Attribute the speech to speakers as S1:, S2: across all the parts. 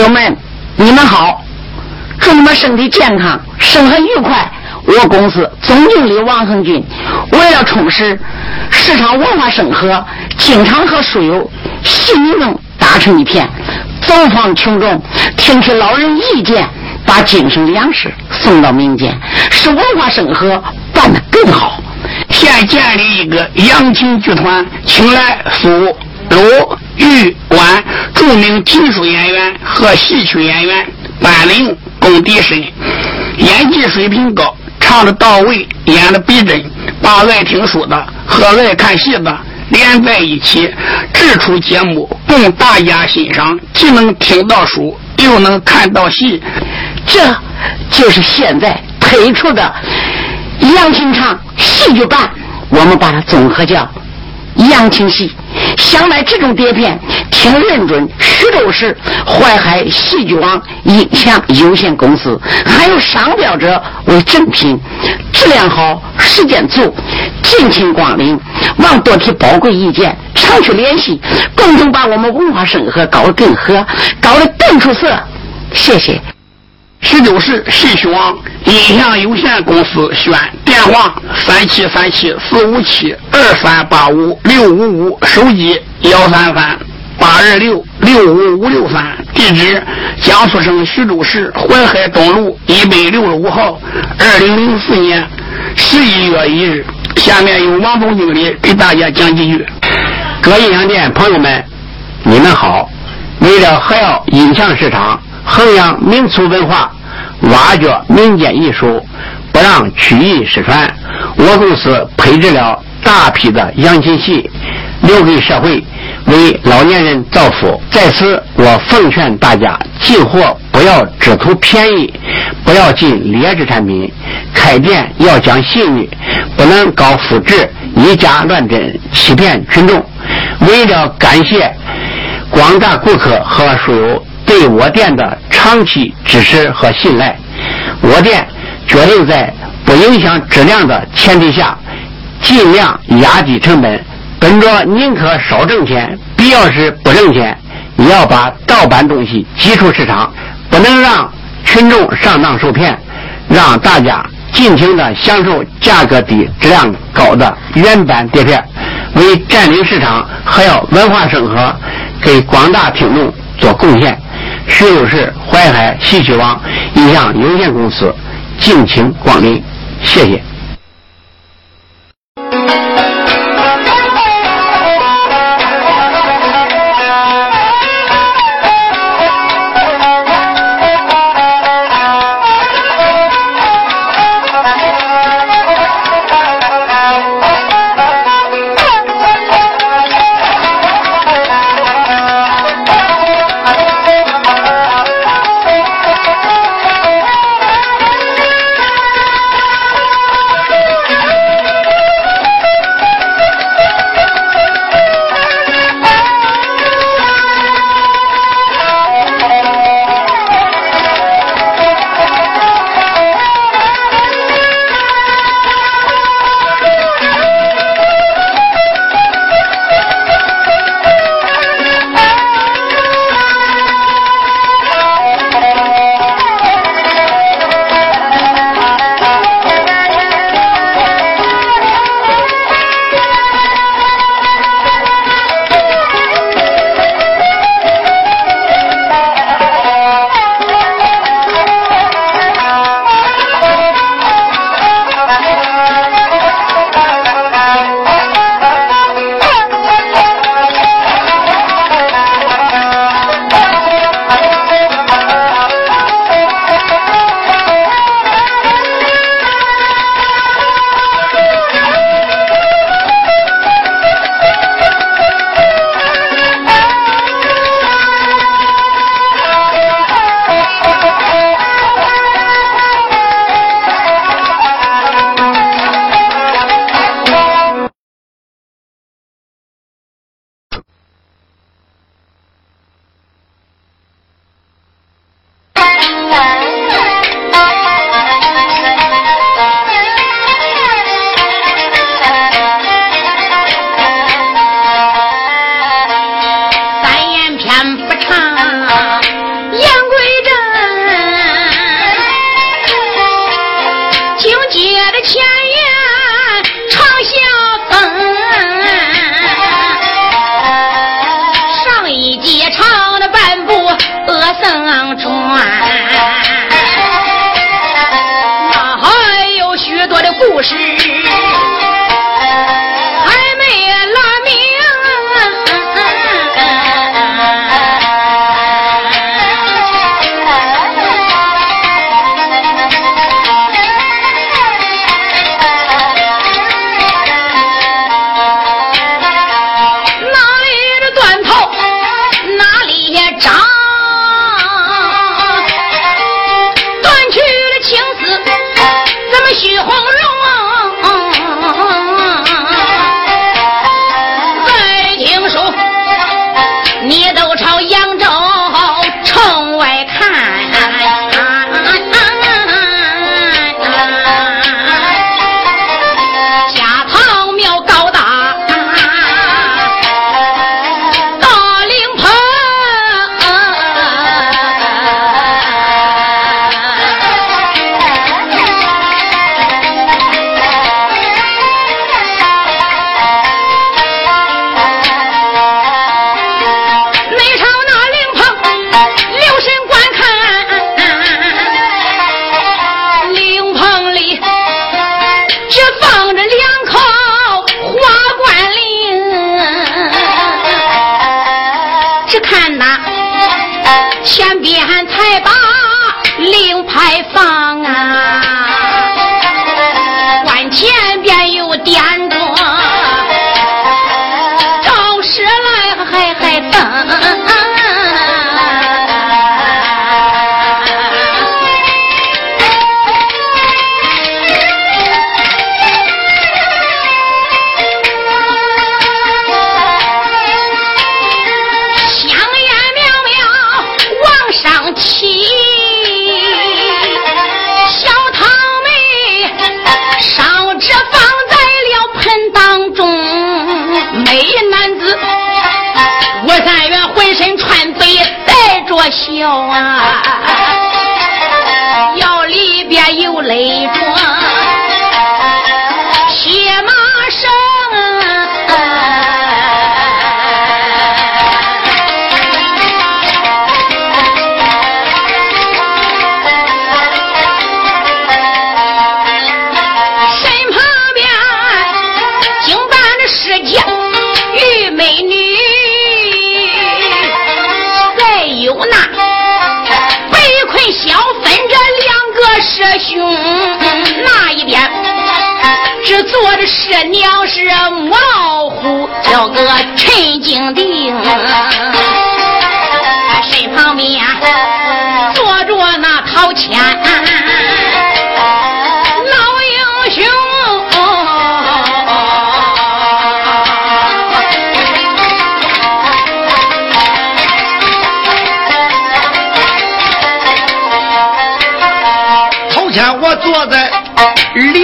S1: 友们，你们好，祝你们身体健康，生活愉快。我公司总经理王恒军为了充实市场文化生活，经常和书友、戏迷们打成一片，走访群众，听取老人意见，把精神粮食送到民间，使文化生活办得更好。
S2: 现建立一个扬琴剧团，请来苏、鲁、豫、关著名评书演员和戏曲演员班林功底深，演技水平高。唱的到位，演的逼真，把爱听书的和爱看戏的连在一起，制出节目供大家欣赏，既能听到书，又能看到戏。
S1: 这就是现在推出的杨清唱戏剧版，我们把它综合叫杨清戏。想买这种碟片，请认准徐州市淮海戏剧网音响有限公司，还有商标者为正品，质量好，时间足，敬请光临。望多提宝贵意见，常去联系，共同把我们文化生活搞得更和，搞得更出色。谢谢。
S2: 徐州市戏曲网音响有限公司选电话三七三七四五七二三八五六五五手机幺三三八二六六五五六三地址江苏省徐州市淮海东路一百六十五号二零零四年十一月一日。下面由王总经理给大家讲几句。
S3: 各音响店朋友们，你们好！为了还要音响市场。弘扬民俗文化，挖掘民间艺术，不让曲艺失传。我公司配置了大批的扬琴戏，留给社会，为老年人造福。在此，我奉劝大家，进货不要只图便宜，不要进劣质产品。开店要讲信誉，不能搞复制、以假乱真，欺骗群众。为了感谢广大顾客和书友。对我店的长期支持和信赖，我店决定在不影响质量的前提下，尽量压低成本。本着宁可少挣钱，必要时不挣钱，也要把盗版东西挤出市场，不能让群众上当受骗，让大家尽情的享受价格低、质量高的原版碟片，为占领市场还要文化生活，给广大听众做贡献。徐州市淮海戏曲网影像有限公司，敬请光临，谢谢。
S4: 前边才把令牌放啊。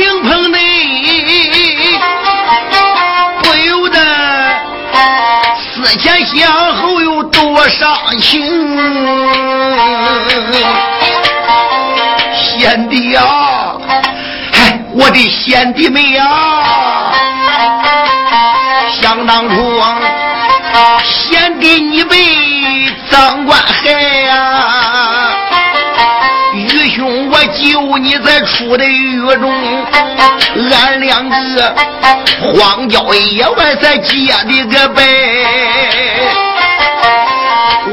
S5: 顶棚内，不由得思前想后又多伤情。贤弟呀、啊，哎，我的贤弟妹呀、啊，想当初，贤弟你被长官。你在出的雨中，俺两个荒郊野外在结的个拜，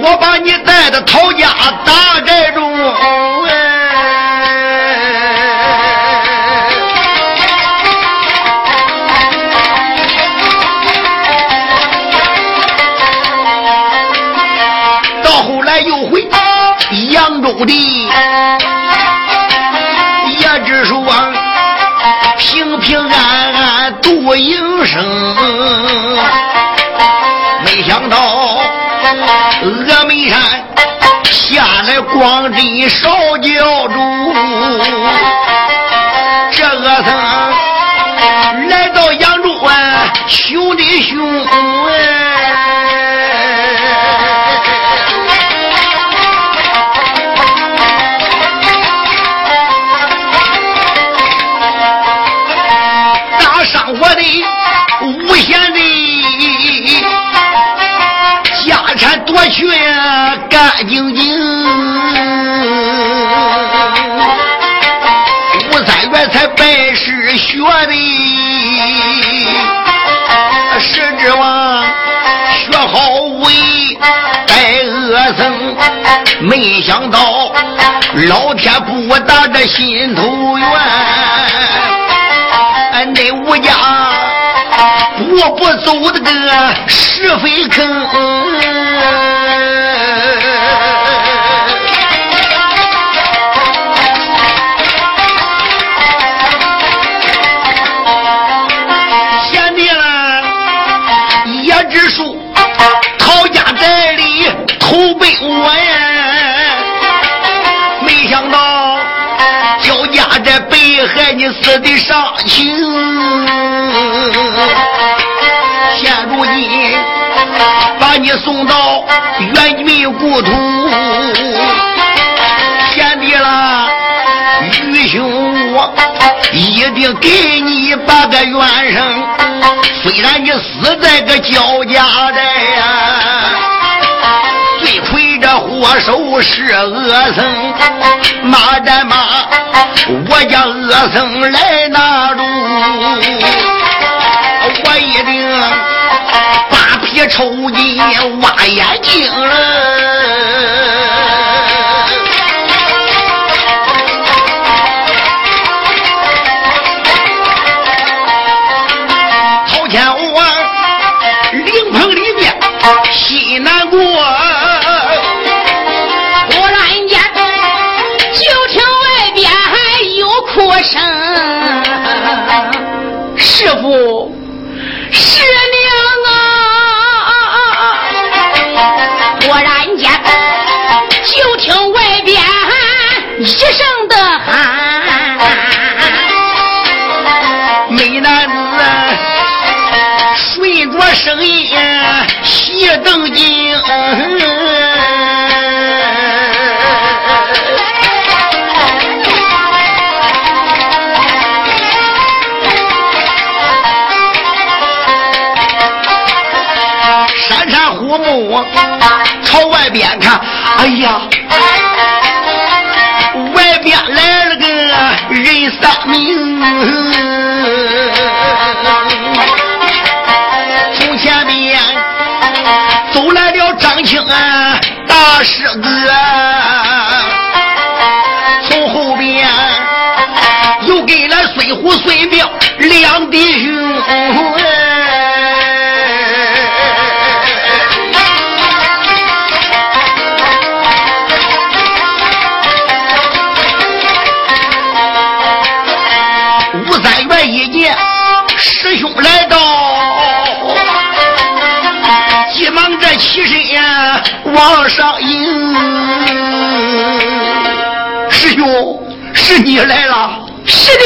S5: 我把你带到陶家大寨中，哎。到后来又回扬州的。声。没想到峨眉山下来光腚烧脚猪这个僧来到扬州啊兄弟兄静静，吴三元才拜师学艺，十指望学好武艺拜恶僧，没想到老天不打这心头愿，那吴家步步走的个是非坑。害你死的伤情，现如今把你送到原民故土，贤弟啦，愚兄我一定给你把个冤声。虽然你死在个焦家寨呀，这祸首是恶僧，马战马。我家恶僧来拿住，我一定扒皮抽筋挖眼睛了。哎呀，外边来了个人三名，从前面走来了张青大师往上迎，师兄，是你来了，
S4: 是的。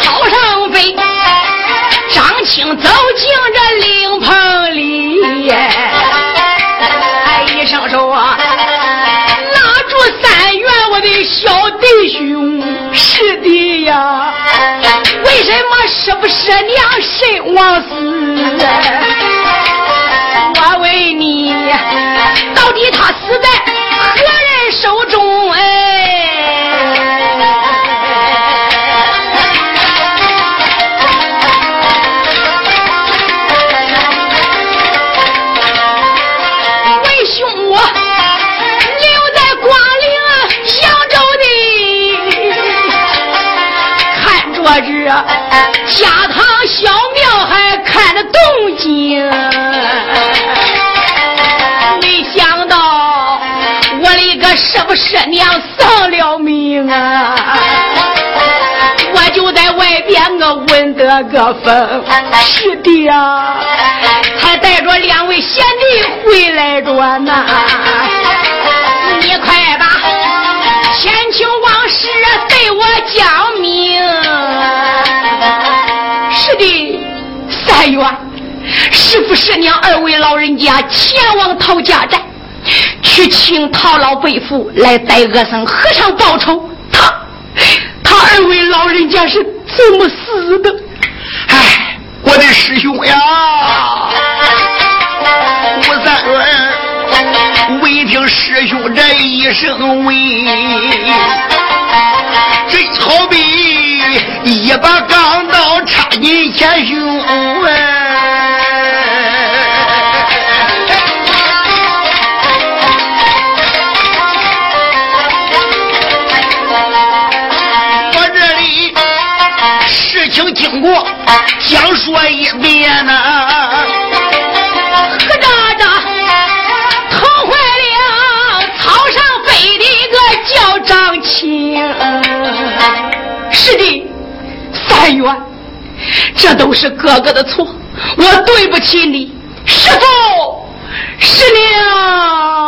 S4: 草上飞，张青走进这灵棚里，哎一声说：“拉住三元，我的小弟兄。”是的呀，什么是不是娘身亡死？我问你，到底他死在何人手中？那个风，是的呀，还带着两位贤弟回来着呢。你快把前情往事对我讲明。是的，三月，是不是娘二位老人家前往陶家寨？去请陶老伯父来代恶僧和尚报仇。他他二位老人家是怎么死的？
S5: 我的师兄呀，吴三元，闻听师兄这一声问，这好比一把钢刀插进前胸。说一遍呐。
S4: 何渣渣疼坏了草上飞的一个叫张青。是的，三元，这都是哥哥的错，我对不起你，师傅，师娘。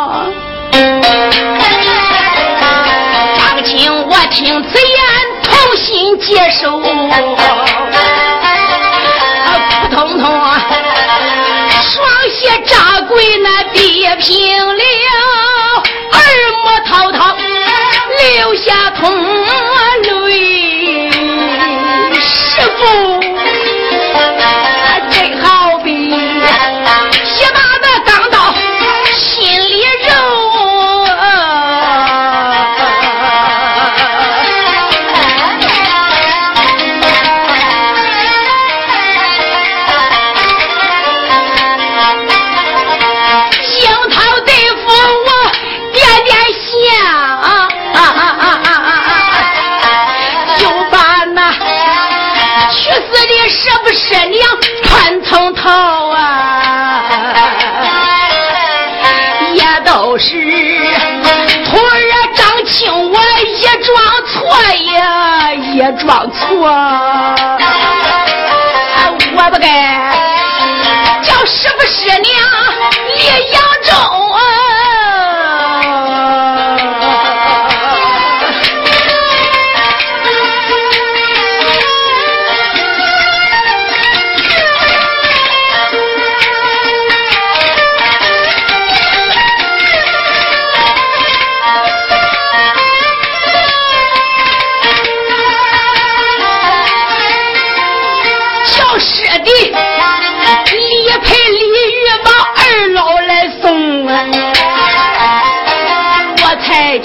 S4: 装错，我不该。叫师傅师娘立扬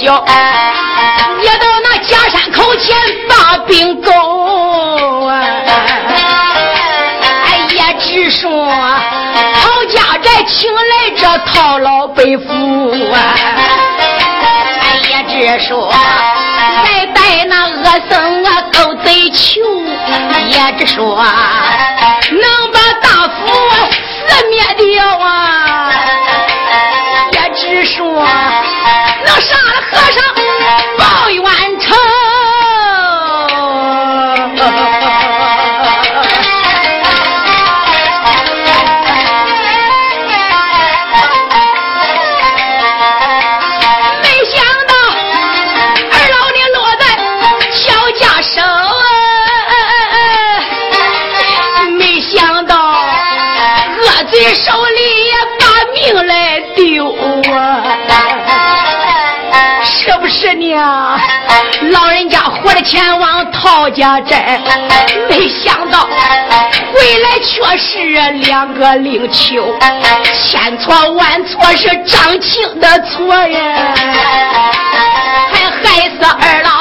S4: 叫也到那假山口前把兵勾啊！哎呀，只说曹家寨请来这套老百夫啊！哎呀，只说再带那恶僧啊狗贼囚，也只说能把大夫死灭掉啊！也只说。能杀了和尚前往陶家寨，没想到回来却是两个灵丘，千错万错是张青的错呀，还害死二郎。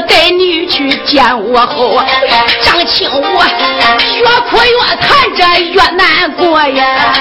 S4: 带你去见我后，张青我越哭越叹，着越难过呀！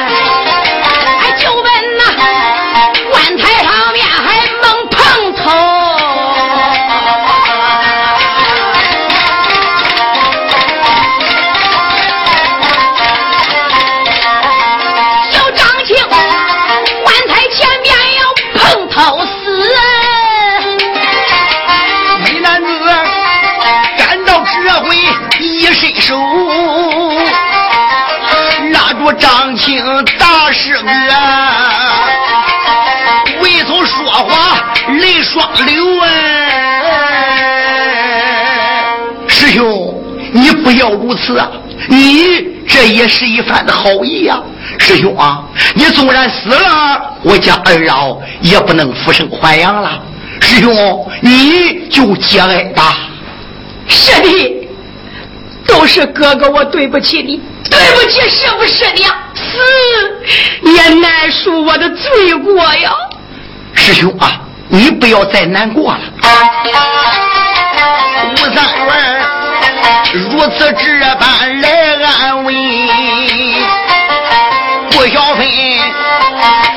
S5: 张青大师哥，为从说话泪双流啊！师兄，你不要如此啊！你这也是一番的好意啊，师兄啊！你纵然死了，我家二老也不能复生还阳了。师兄，你就节哀吧。
S4: 是的，都是哥哥我对不起你，对不起师傅师娘，死也难赎我的罪过呀。
S5: 师兄啊，你不要再难过了。吴三元如此这般来安慰，顾小飞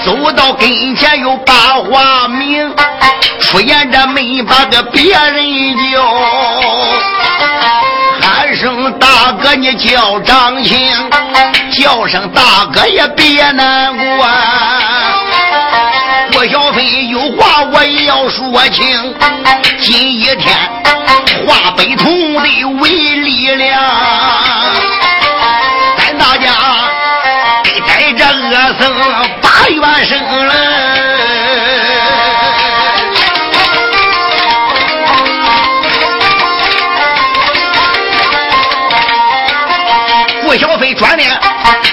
S5: 走到跟前又把话明，出言着没把个别人叫，喊声大哥你叫张青，叫声大哥也别难过。郭小飞有话我也要说清，今一天化悲痛的为力量，咱大家得带着恶僧把冤声了。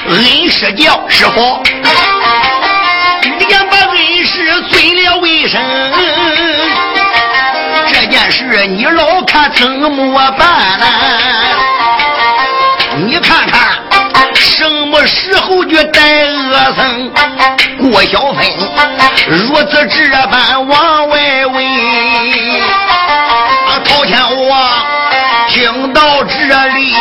S5: 郭小飞转脸恩师叫师傅。这件事你老看怎么办呢？你看看什么时候去带恶僧郭小飞如此这般往外围？朝天王听到这里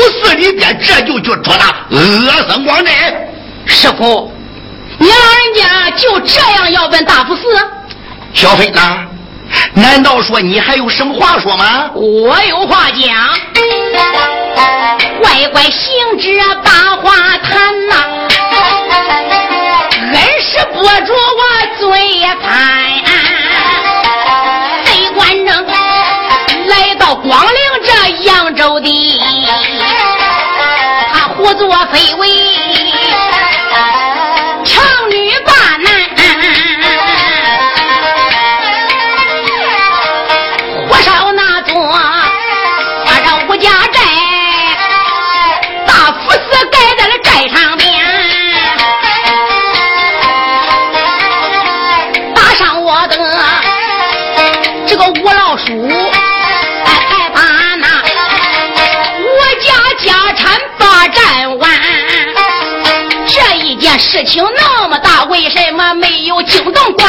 S5: 大府寺里边这就去捉那恶僧光真。
S4: 师傅，你老人家就这样要奔大福寺？
S5: 小飞呢？难道说你还有什么话说吗？
S4: 我有话讲。乖乖行者把话谈呐，恩师拨住我嘴盘。贼官正来到广陵事情那么大，为什么没有惊动官？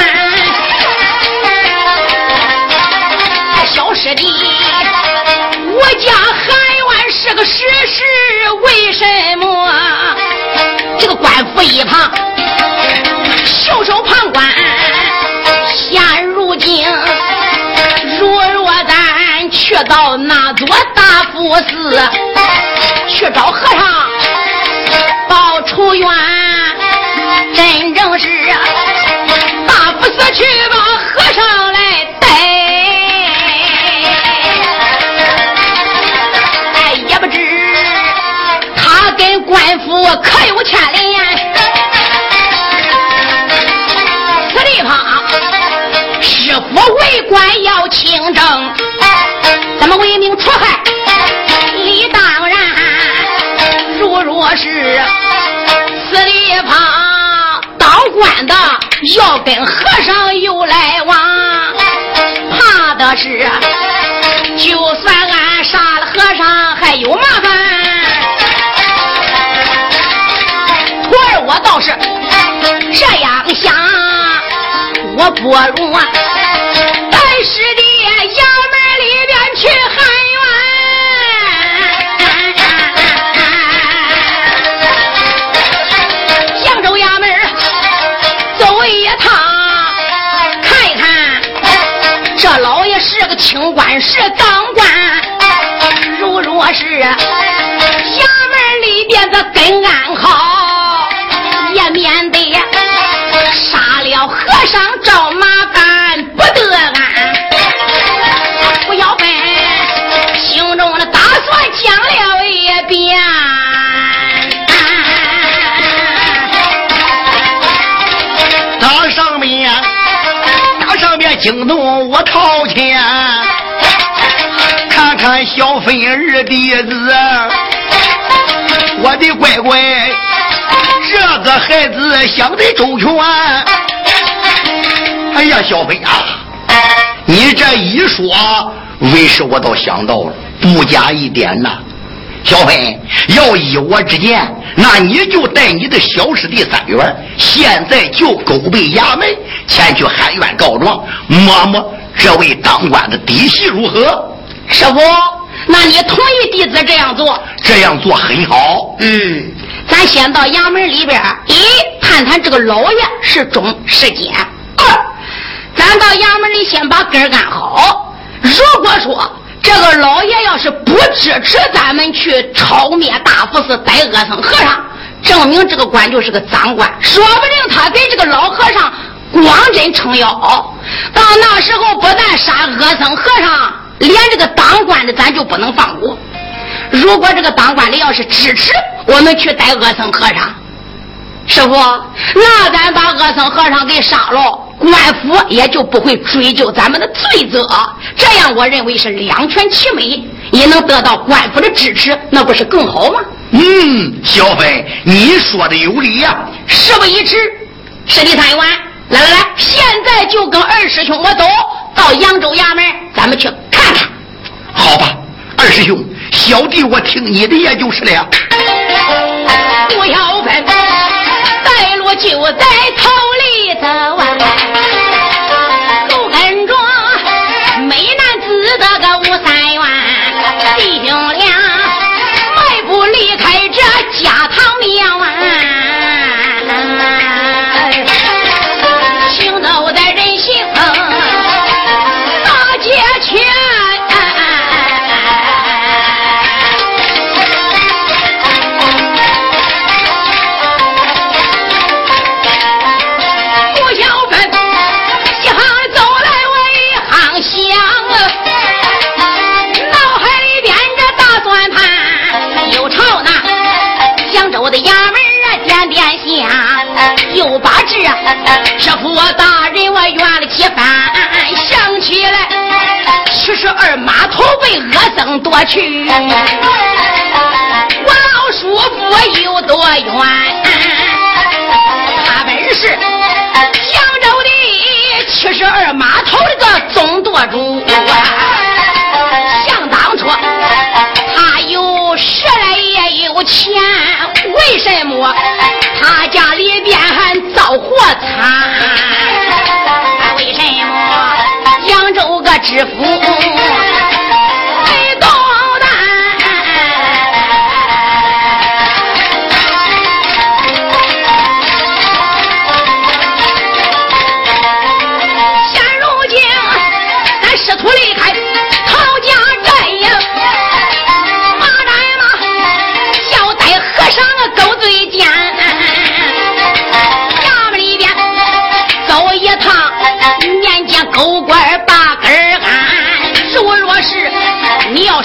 S4: 小师弟，我家韩元是个实事，为什么这个官府一旁袖手旁观？现如今。如若咱去到那座大佛寺，去找和尚报仇冤，真正是大佛寺去把和尚来带，哎，也不知他跟官府可有牵连。此地方是否为官要清正？咱们为民除害，理当然。如若是此地方要跟和尚有来往，怕的是就算俺杀了和尚还有麻烦。徒儿我倒是这样想，我不如啊，清官，是当官。如若是衙门里边的跟俺好，也免得杀了和尚找马
S5: 惊动我掏钱，看看小芬儿弟子，我的乖乖，这个孩子想得周全。哎呀，小飞啊，你这一说，为师我倒想到了，不假一点呐。小飞，要依我之见，那你就带你的小师弟三元，现在就勾背衙门前去喊冤告状，摸摸这位当官的底细如何？
S4: 师傅，那你同意弟子这样做？
S5: 这样做很好。
S4: 嗯，咱先到衙门里边，一探探这个老爷是忠是奸。二，咱到衙门里先把根干好。如果说这个老爷要是不支持咱们去抄灭大福寺逮恶僧和尚，证明这个官就是个赃官，说不定他给这个老和尚光真撑腰。到那时候，不但杀恶僧和尚，连这个当官的咱就不能放过。如果这个当官的要是支持我们去逮恶僧和尚，师傅，那咱把恶僧和尚给杀了，官府也就不会追究咱们的罪责。这样，我认为是两全其美，也能得到官府的支持，那不是更好吗？
S5: 嗯，小飞，你说的有理呀。
S4: 事不宜迟，师弟三元，来来来，现在就跟二师兄我走到扬州衙门，咱们去看看。
S5: 好吧，二师兄，小弟我听你的，也就是了。
S4: 不要分，带我就在头里走啊，后跟着美男子的个吴三元，弟兄俩这师傅大人我怨了几番，想起来七十二码头被恶僧夺去，我老叔父有多冤。他本是扬州的七十二码头的个总舵主，想当初他有时来也有钱，为什么他家里边还活惨？为什么扬州个知府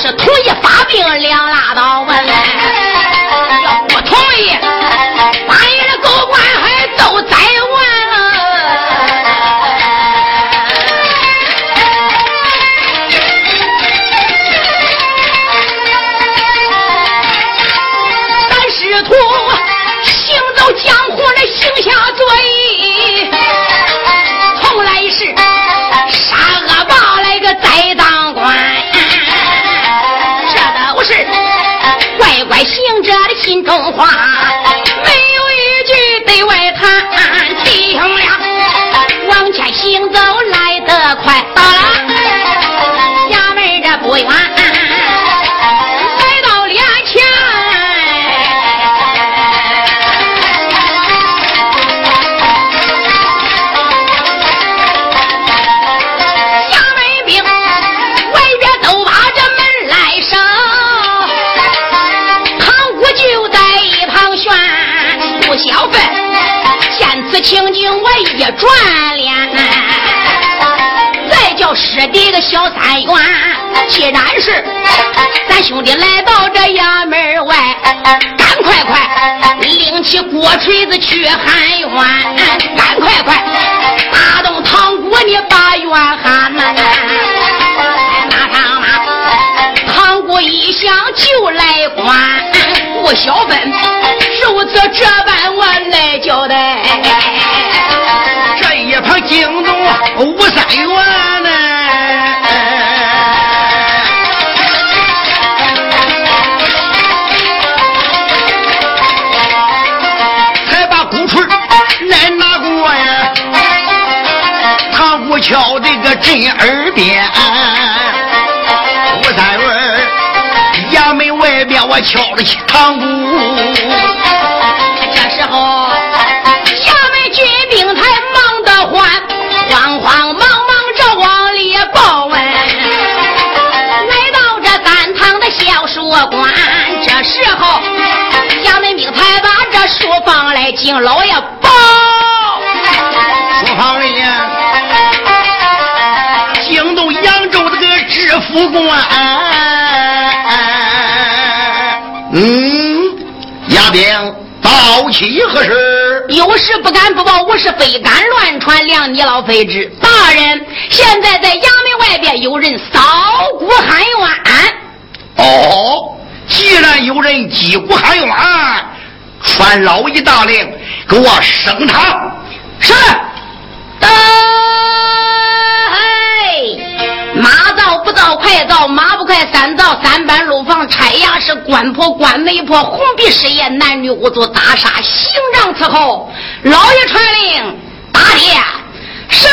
S4: 是同意发病两拉倒吧，话，转脸，再叫师弟的小三元。既然是咱兄弟来到这衙门外，赶快快拎起锅锤子去喊冤，赶快快打动堂鼓，你把冤喊呐！马上马，堂鼓一响就来关，不小分，如此这般
S5: 这个震耳边，吴三元衙门外边我敲了起堂鼓。
S4: 这时候，衙门军兵才忙得欢，慌慌忙忙着往里报问。来到这三堂的小书馆，这时候，衙门兵才把这书放来敬老爷
S5: 个知府官。嗯，亚兵报起何事？
S4: 有事不敢不报，无事非敢乱传。量你老非知，大人现在在衙门外边有人扫鼓喊冤。
S5: 哦，既然有人击鼓喊冤，传老爷大令，给我升堂。
S4: 是。得，马到不到，快到；马不快，三到。三班楼房，拆牙是官婆、官媒婆，红鼻师爷，男女无阻，大杀，行杖伺候。老爷传令，打铁，
S5: 上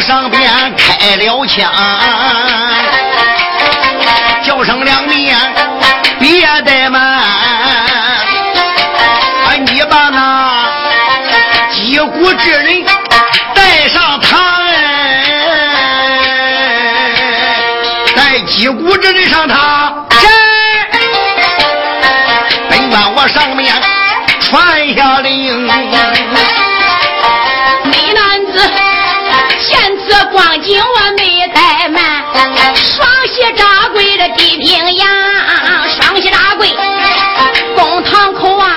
S5: 上边开了枪，叫声两面别怠慢，啊，你把那击鼓之人带上堂，带击鼓之人上堂。本官我上面。传下令，
S4: 双膝扎跪的地平阳，双膝扎跪，公堂口啊，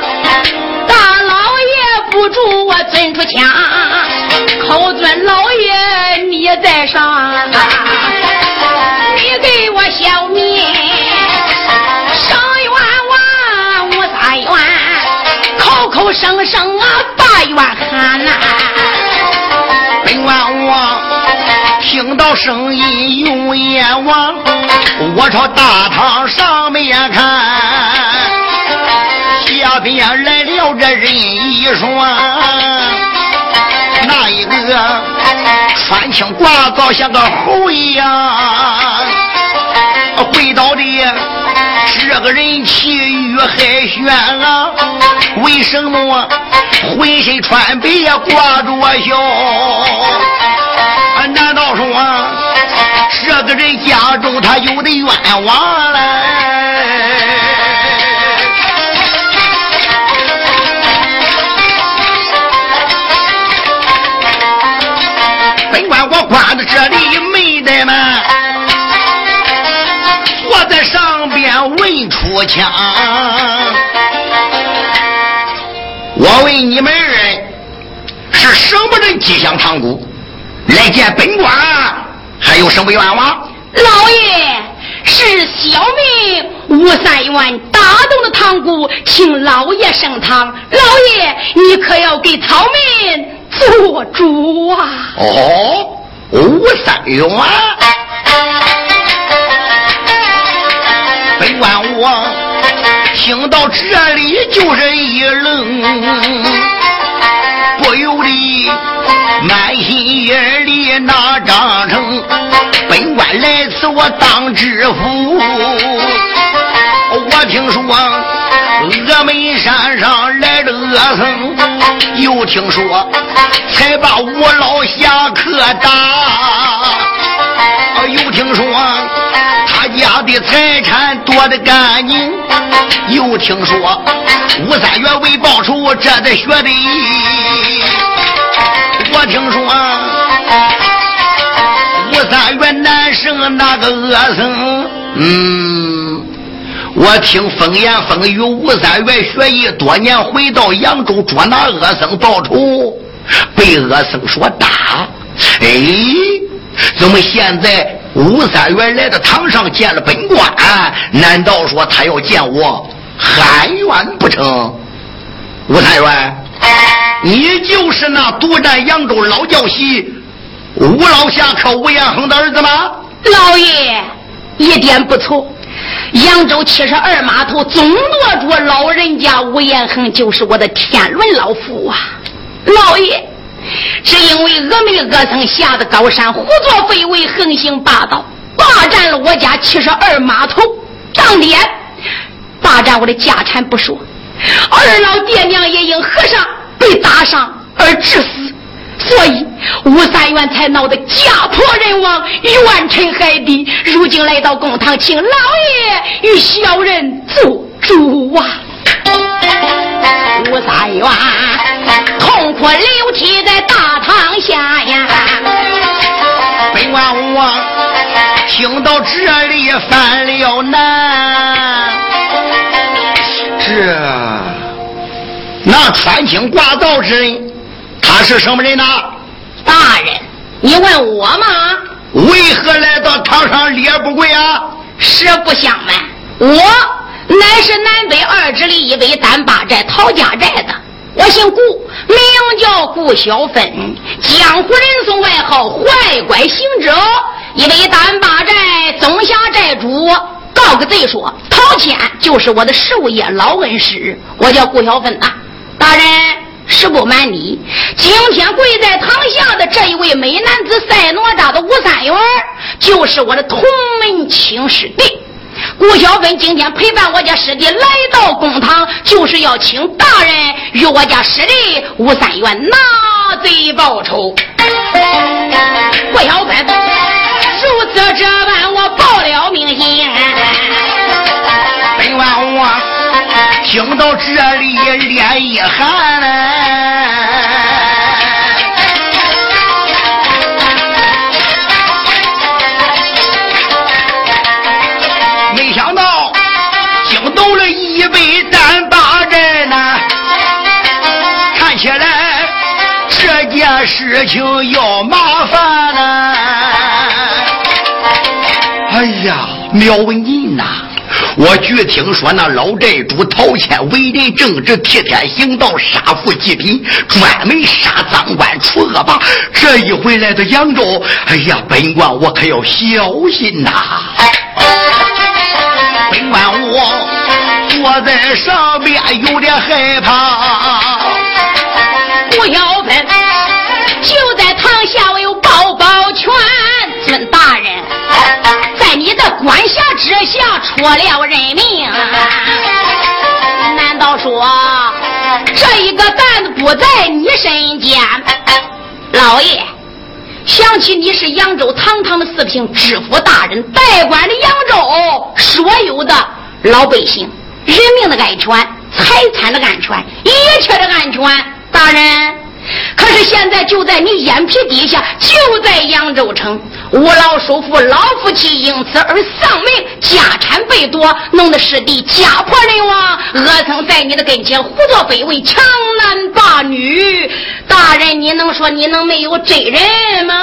S4: 大老爷不住我尊出枪，口尊老爷你在上，你给我消灭。口口声声啊，把冤喊呐！
S5: 本官我听到声音用眼望，我朝大堂上面看，下边来了这人一双，那一个穿青褂子像个猴一样，跪倒的。这个人气宇海轩啊，为什么浑身穿白呀挂着笑？难道说这个人家中他有的冤枉嘞？本官我关在这里没得嘛。问出枪，我问你们二人是什么人击响堂鼓来见本官？还有什么愿望？
S4: 老爷是小民吴三元打动的堂姑，请老爷升堂。老爷，你可要给草民做主啊！
S5: 哦，吴三元，本官我听到这里就是一愣。不由得满心眼里那张来此我当知府。我听说峨眉山上来了恶僧，又听说才把我老侠可打，又听说他家的财产夺得干净，又听说吴三元为报仇这才学的。我听说那个恶僧，嗯，我听风言风语，吴三元学艺多年，回到扬州捉拿恶僧报仇，被恶僧所打。哎，怎么现在吴三元来到堂上见了本官？难道说他要见我喊冤不成？吴三元。你就是那独占扬州老教习吴老侠客吴延恒的儿子吗？
S4: 老爷，一点不错。扬州七十二码头总舵主老人家吴延恒就是我的天伦老父啊！老爷，是因为峨眉恶僧下的高山，胡作非为，横行霸道，霸占了我家七十二码头当店，霸占我的家产不说，二老爹娘也因和尚。被打伤而致死，所以吴三元才闹得家破人亡、冤沉海底。如今来到公堂，请老爷与小人做主啊！吴三元痛哭流涕在大堂下呀，
S5: 本官我听到这里犯了难，这。那穿青挂道之人，他是什么人呢？
S4: 大人，你问我吗？
S5: 为何来到堂上列不跪啊？
S4: 实不相瞒，我乃是南北二支里一位单八寨陶家寨的，我姓顾，名叫顾小芬，江湖人送外号坏乖行者，一位单八寨总辖寨主。告个罪说，陶谦就是我的授业老恩师，我叫顾小芬呐。大人，实不瞒你，今天跪在堂下的这一位美男子赛哪吒的吴三元，就是我的同门亲师弟。顾小芬今天陪伴我家师弟来到公堂，就是要请大人与我家师弟吴三元拿贼报仇。顾小芬，如此这般，我报了名心。
S5: 本王我。听到这里，脸一寒事情要麻烦了。哎呀，苗文银呐！我据听说，那老寨主陶谦为人正直、替天行道、杀富济贫，专门杀赃官、除恶霸。这一回来到扬州，哎呀，本官我可要小心呐！本官我坐在上边有点害怕。
S4: 下之下出了人命，难道说这一个担子不在你身间？老爷，想起你是扬州堂堂的四品知府大人，代管的扬州所有的老百姓人命的安全、财产的安全、一切的安全，大人。可是现在就在你眼皮底下，就在扬州城，五老叔父、老夫妻因此而丧命，家产被夺，弄得师弟家破人亡。恶僧在你的跟前胡作非为，强男霸女。大人，你能说你能没有真人吗？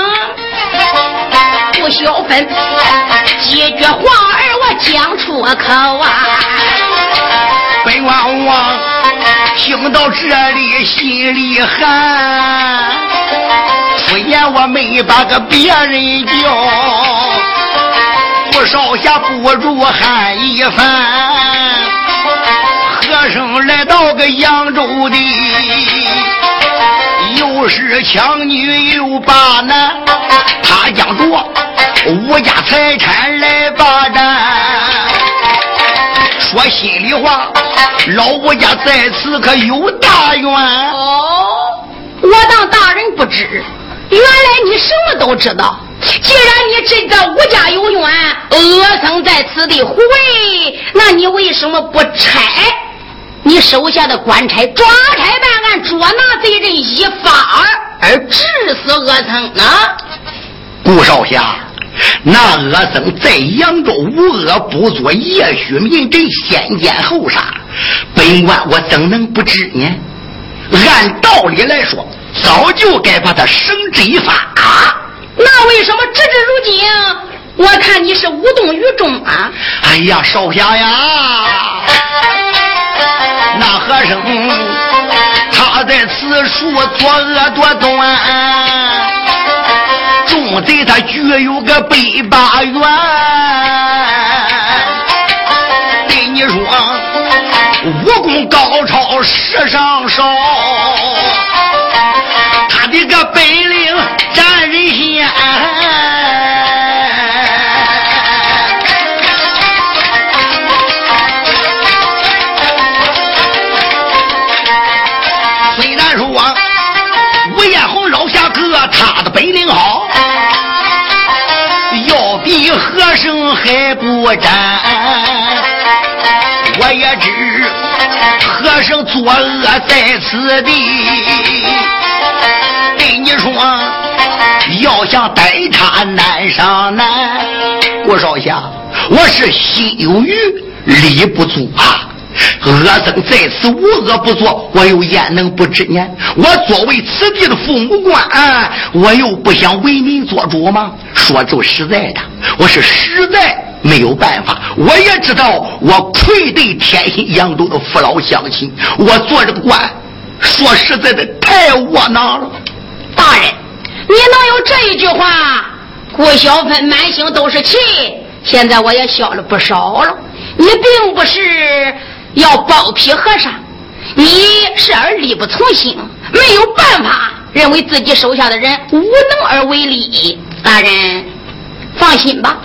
S4: 不消分，几句话儿我讲出口啊。
S5: 本王王听到这里心里寒。出言我没把个别人叫，不少下不如喊一番。和尚来到个扬州的，又是强女又把男，他将夺吴家财产来霸占。说心里话，老吴家在此可有大冤。
S4: 哦，我当大人不知，原来你什么都知道。既然你真的吴家有冤，恶僧在此地护卫，那你为什么不拆你手下的官差，抓差办案，捉拿贼人，一发而治死恶僧呢？
S5: 顾少侠。那恶僧在扬州无恶不作，夜许民真，先奸后杀。本官我怎能不知呢？按道理来说，早就该把他绳之以法。
S4: 啊那为什么直至如今？我看你是无动于衷啊！
S5: 哎呀，少侠呀，那和尚他在此处作恶多端。重贼他具有个百八元，高超世上少，他的个本领占人先。虽然说吴彦宏老侠哥他的本领好。要比和尚还不沾，我生作恶在此地。对你说，要想逮他难上难。郭少侠，我是心有余力不足啊。恶僧在此无恶不作，我又焉能不知呢？我作为此地的父母官，我又不想为民做主吗？说句实在的，我是实在没有办法。我也知道我愧对天心扬州的父老乡亲，我做这个官，说实在的太窝囊了。
S4: 大人，你能有这一句话？顾小芬满心都是气，现在我也消了不少了。你并不是。要包庇和尚，你是而力不从心，没有办法，认为自己手下的人无能而为力。大人放心吧，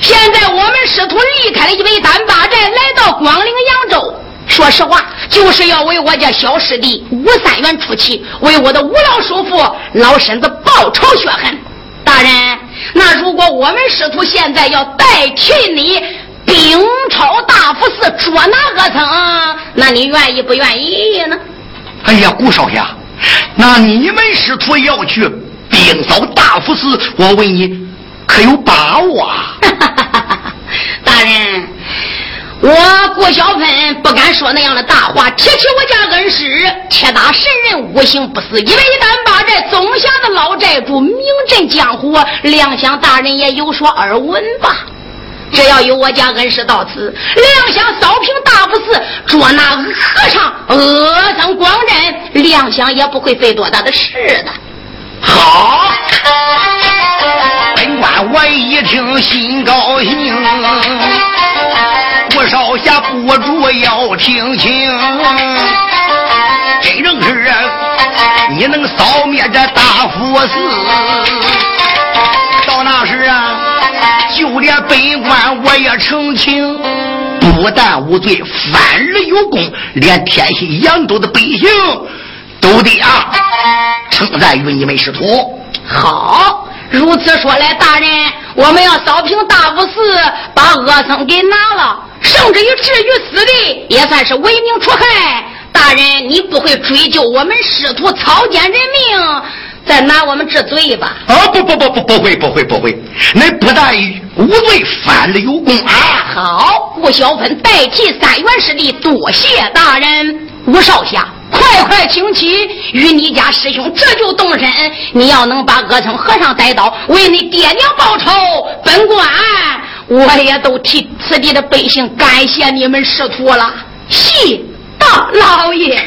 S4: 现在我们师徒离开了一位单八寨，来到广陵扬州。说实话，就是要为我家小师弟吴三元出气，为我的吴老叔父老身子报仇雪恨。大人，那如果我们师徒现在要代替你？兵超大夫寺捉拿恶僧，那你愿意不愿意呢？
S5: 哎呀，顾少爷，那你们师徒要去兵扫大夫寺，我问你，可有把握啊？
S4: 大人，我顾小芬不敢说那样的大话。提起我家恩师，铁打神人，无形不死，一为单八寨总辖的老寨主，名震江湖，亮相大人也有所耳闻吧？只要有我家恩师到此，亮相扫平大佛寺，捉拿和尚、恶僧光真，亮相也不会费多大的事的。
S5: 好，本官我一听心高兴，我少侠不住要听清，真正是你能扫灭这大佛寺。到那时啊，就连本官我也澄清，不但无罪，反而有功，连天心扬州的百姓都得啊称赞于你们师徒。
S4: 好，如此说来，大人，我们要扫平大府寺，把恶僧给拿了，甚至于置于死地，也算是为民除害。大人，你不会追究我们师徒草菅人命？再拿我们治罪吧！
S5: 啊，不不不不，不会不会不会！恁不但无罪，反了有功啊！
S4: 好，顾小芬代替三元师弟，多谢大人。吴少侠，快快请起，与你家师兄这就动身。你要能把恶僧和尚逮到，为你爹娘报仇，本官我也都替此地的百姓感谢你们师徒了。谢大老爷。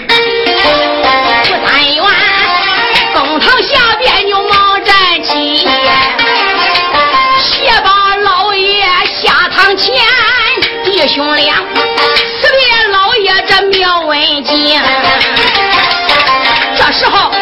S4: 兄俩，辞别老爷这苗文静。这时候。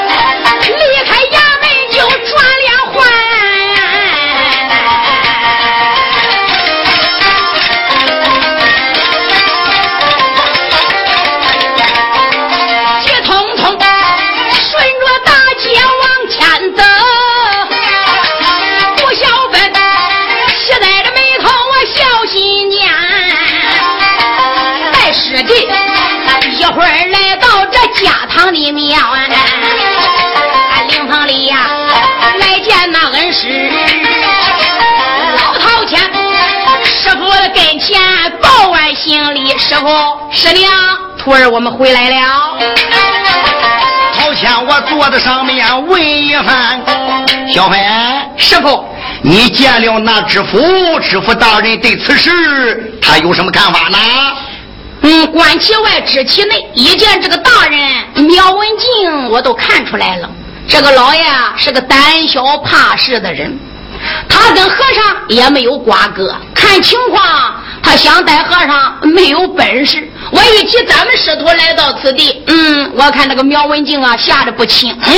S4: 里面啊，灵棚里呀，来见那恩师老陶谦，师傅跟前报完行礼，师傅师娘，徒儿我们回来了。
S5: 陶谦，我坐在上面问一番，小飞
S4: 师傅，
S5: 你见了那知府，知府大人对此事他有什么看法呢？
S4: 嗯，观其外，知其内。一见这个大人苗文静，我都看出来了。这个老爷是个胆小怕事的人，他跟和尚也没有瓜葛。看情况，他想带和尚没有本事。我一提咱们师徒来到此地，嗯，我看这个苗文静啊，吓得不轻。嗯，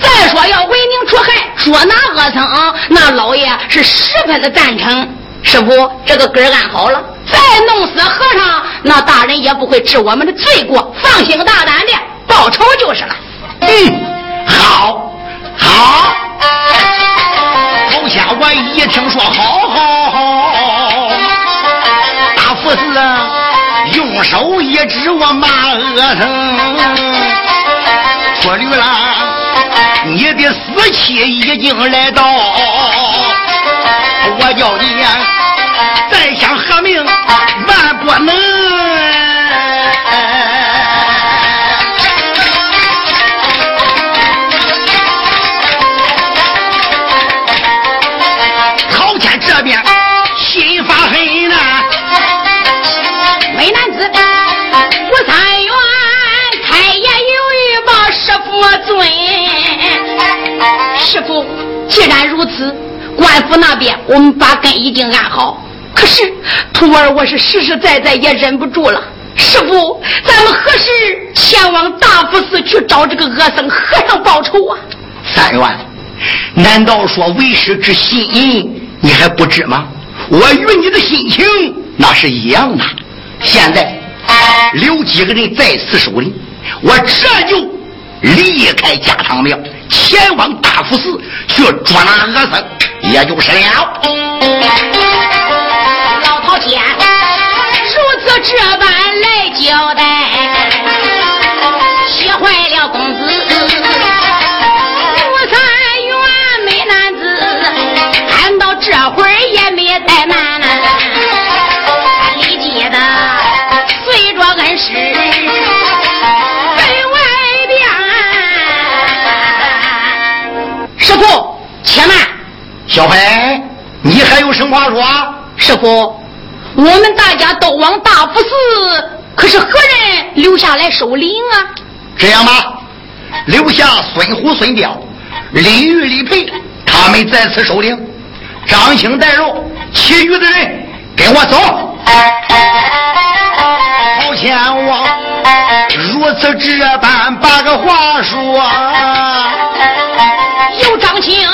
S4: 再说要为民除害，捉拿恶僧，那老爷是十分的赞成。师傅，这个根安好了。再弄死和尚，那大人也不会治我们的罪过。放心大胆的报仇就是了。
S5: 嗯，好，好。头下我一听说，好好好。大福寺，用手一指我骂恶僧，说驴了，你的死期已经来到，我叫你。再想合命，万不能。陶谦这边心发狠呐，
S4: 美男子吴三元开言有语把师傅尊。师傅，既然如此，官府那边我们把根已经安好。可是徒儿，我是实实在在也忍不住了。师傅，咱们何时前往大佛寺去找这个恶僧和尚报仇啊？
S5: 三元，难道说为师之心你还不知吗？我与你的心情那是一样的。现在留几个人在此守灵，我这就离开家堂庙，前往大佛寺去捉拿恶僧，也就是了。
S4: 天，如此这般来交代，气坏了公子吴三元美男子，看到这会儿也没怠慢呐，立即的随着恩师奔外边。师傅，且慢，
S5: 小飞，你还有什么话说？
S4: 师傅。我们大家都往大福寺，可是何人留下来守灵啊？
S5: 这样吧，留下孙虎、孙彪、李玉、李培，他们在此守灵。张兴带路，其余的人跟我走。好前王如此这般把个话说，
S4: 有张兴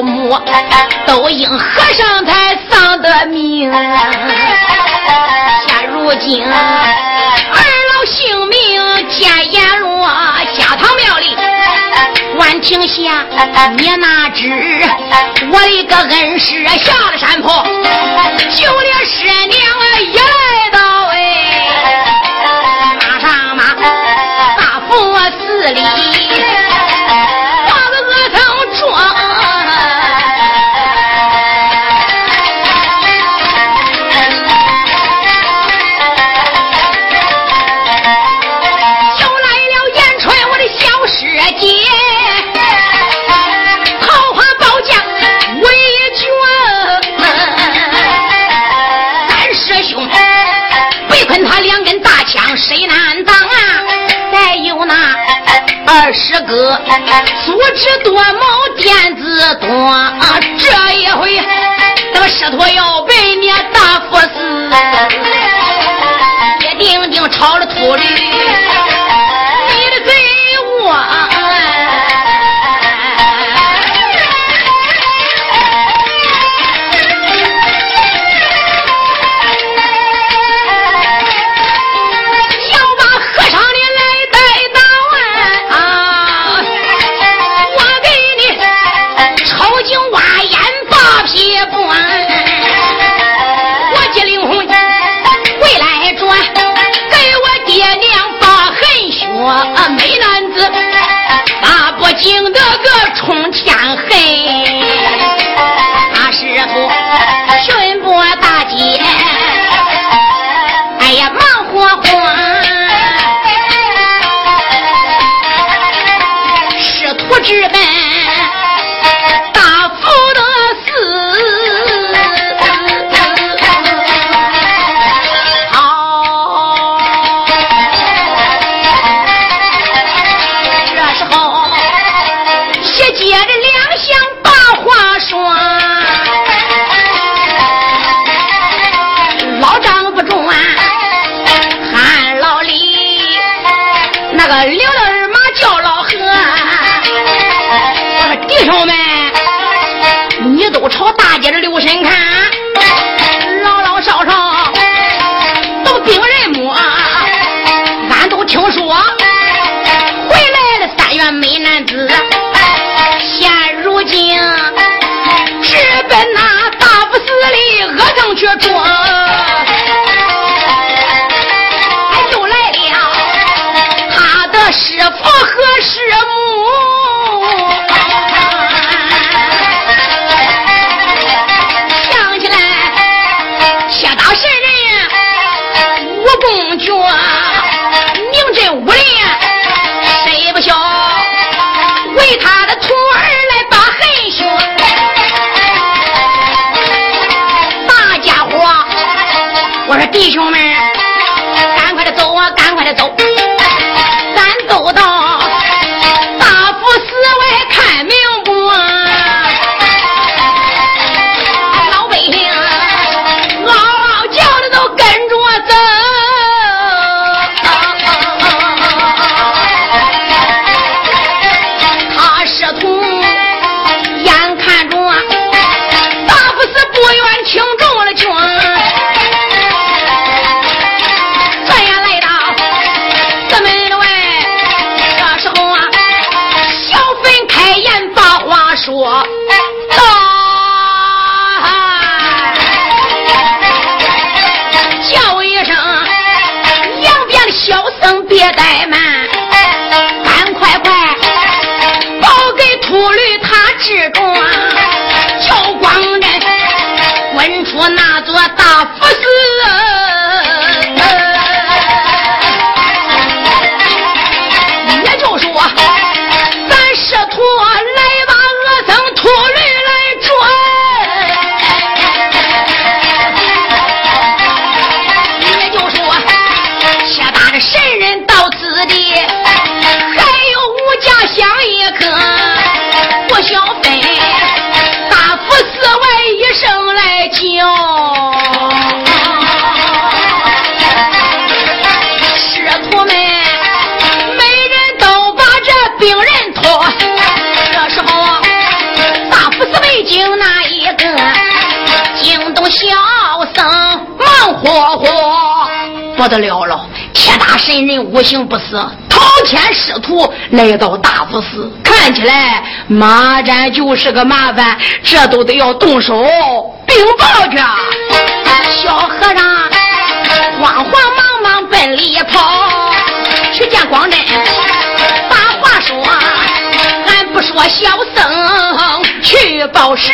S4: 父母都因和尚才丧的命，现如今二老性命见阎罗，家堂庙里。万庭下，你哪知我的个恩师下了山坡，救了师娘也个素质多谋，点子多，这一回咱们师徒要被你大佛寺，一定定抄了秃驴。惊得个冲天黑，他 师傅无形不死，滔天师徒来到大佛寺，看起来马占就是个麻烦，这都得要动手禀报去。小和尚慌慌忙忙奔里跑，去见光真，把话说，俺不说小僧去报事。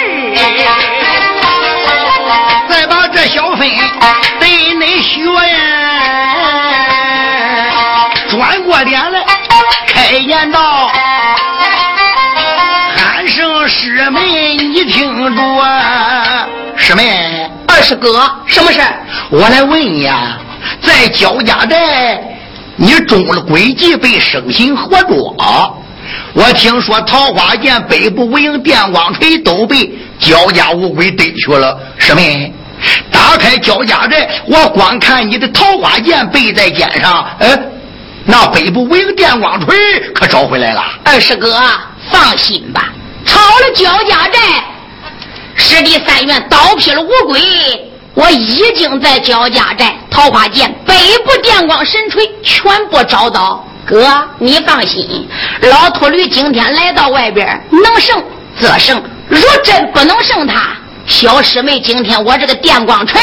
S5: 再把这小分对恁学呀，转过脸来开言道：“喊声师妹，你听着，师妹，
S4: 二师哥，什么事？
S5: 我来问你啊，在焦家寨，你中了诡计，被生擒活捉。我听说桃花剑、北部无影电光锤都被焦家乌龟逮去了，师妹。”打开焦家寨，我光看你的桃花剑背在肩上，哎，那北部无影电光锤可找回来了。
S4: 二师哥，放心吧，抄了焦家寨，师弟三元刀劈了乌龟，我已经在焦家寨桃花涧、北部电光神锤全部找到。哥，你放心，老秃驴今天来到外边，能胜则胜，若真不能胜他。小师妹，今天我这个电光锤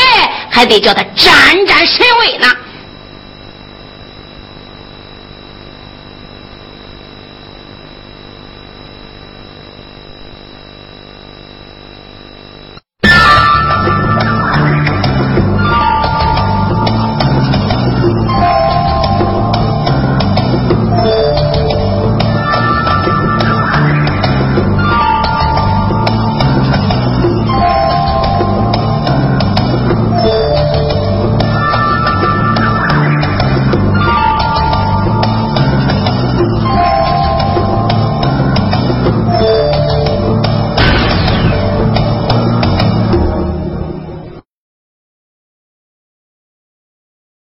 S4: 还得叫他沾沾神威呢。